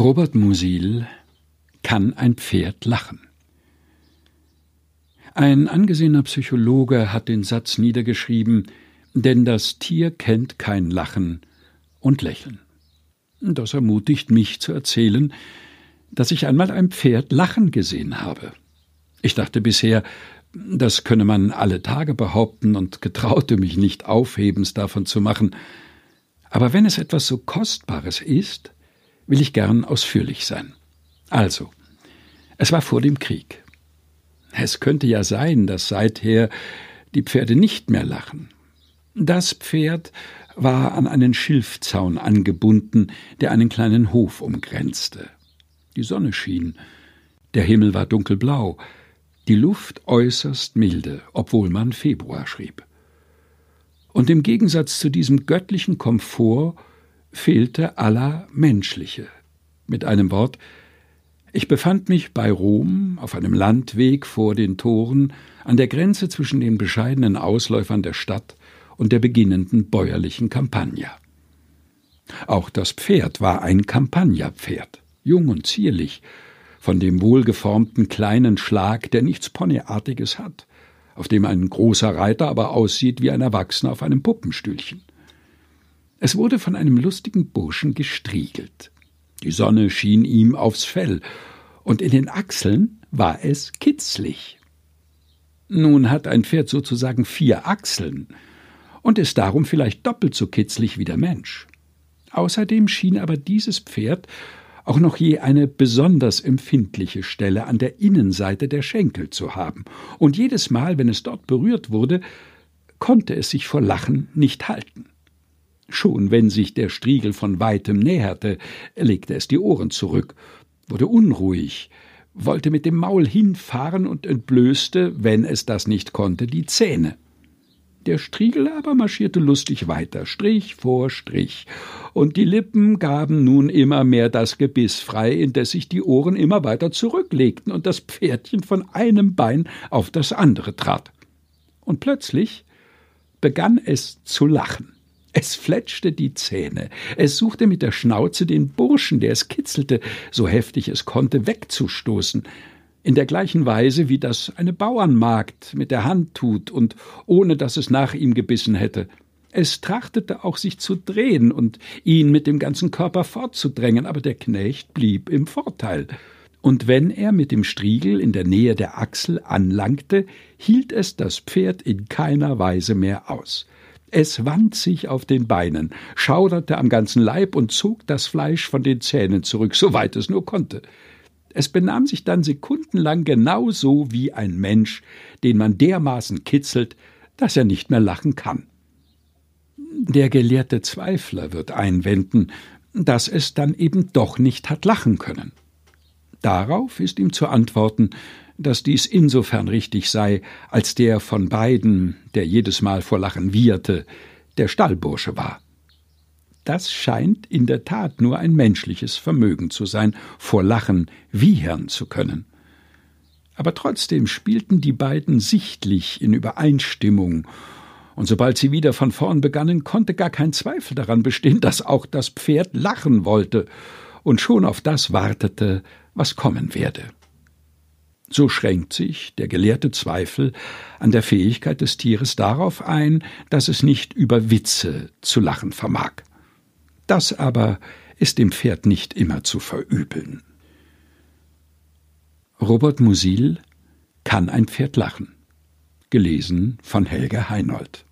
Robert Musil Kann ein Pferd lachen? Ein angesehener Psychologe hat den Satz niedergeschrieben, denn das Tier kennt kein Lachen und Lächeln. Das ermutigt mich zu erzählen, dass ich einmal ein Pferd lachen gesehen habe. Ich dachte bisher, das könne man alle Tage behaupten und getraute mich nicht aufhebens davon zu machen. Aber wenn es etwas so Kostbares ist, will ich gern ausführlich sein. Also, es war vor dem Krieg. Es könnte ja sein, dass seither die Pferde nicht mehr lachen. Das Pferd war an einen Schilfzaun angebunden, der einen kleinen Hof umgrenzte. Die Sonne schien, der Himmel war dunkelblau, die Luft äußerst milde, obwohl man Februar schrieb. Und im Gegensatz zu diesem göttlichen Komfort fehlte aller Menschliche. Mit einem Wort, ich befand mich bei Rom auf einem Landweg vor den Toren an der Grenze zwischen den bescheidenen Ausläufern der Stadt und der beginnenden bäuerlichen Campagna. Auch das Pferd war ein Campagnapferd, jung und zierlich, von dem wohlgeformten kleinen Schlag, der nichts Ponyartiges hat, auf dem ein großer Reiter aber aussieht wie ein Erwachsener auf einem Puppenstühlchen. Es wurde von einem lustigen Burschen gestriegelt. Die Sonne schien ihm aufs Fell, und in den Achseln war es kitzlig. Nun hat ein Pferd sozusagen vier Achseln und ist darum vielleicht doppelt so kitzlig wie der Mensch. Außerdem schien aber dieses Pferd auch noch je eine besonders empfindliche Stelle an der Innenseite der Schenkel zu haben, und jedes Mal, wenn es dort berührt wurde, konnte es sich vor Lachen nicht halten. Schon wenn sich der Striegel von weitem näherte, legte es die Ohren zurück, wurde unruhig, wollte mit dem Maul hinfahren und entblößte, wenn es das nicht konnte, die Zähne. Der Striegel aber marschierte lustig weiter, Strich vor Strich, und die Lippen gaben nun immer mehr das Gebiss frei, indes sich die Ohren immer weiter zurücklegten und das Pferdchen von einem Bein auf das andere trat. Und plötzlich begann es zu lachen. Es fletschte die Zähne, es suchte mit der Schnauze den Burschen, der es kitzelte, so heftig es konnte, wegzustoßen, in der gleichen Weise, wie das eine Bauernmagd mit der Hand tut und ohne dass es nach ihm gebissen hätte. Es trachtete auch, sich zu drehen und ihn mit dem ganzen Körper fortzudrängen, aber der Knecht blieb im Vorteil. Und wenn er mit dem Striegel in der Nähe der Achsel anlangte, hielt es das Pferd in keiner Weise mehr aus. Es wand sich auf den Beinen, schauderte am ganzen Leib und zog das Fleisch von den Zähnen zurück, soweit es nur konnte. Es benahm sich dann sekundenlang genau so wie ein Mensch, den man dermaßen kitzelt, dass er nicht mehr lachen kann. Der gelehrte Zweifler wird einwenden, dass es dann eben doch nicht hat lachen können. Darauf ist ihm zu antworten, dass dies insofern richtig sei, als der von beiden, der jedes Mal vor Lachen wieherte, der Stallbursche war. Das scheint in der Tat nur ein menschliches Vermögen zu sein, vor Lachen wiehern zu können. Aber trotzdem spielten die beiden sichtlich in Übereinstimmung, und sobald sie wieder von vorn begannen, konnte gar kein Zweifel daran bestehen, dass auch das Pferd lachen wollte und schon auf das wartete, was kommen werde. So schränkt sich der gelehrte Zweifel an der Fähigkeit des Tieres darauf ein, dass es nicht über Witze zu lachen vermag. Das aber ist dem Pferd nicht immer zu verübeln. Robert Musil Kann ein Pferd lachen? Gelesen von Helge Heinold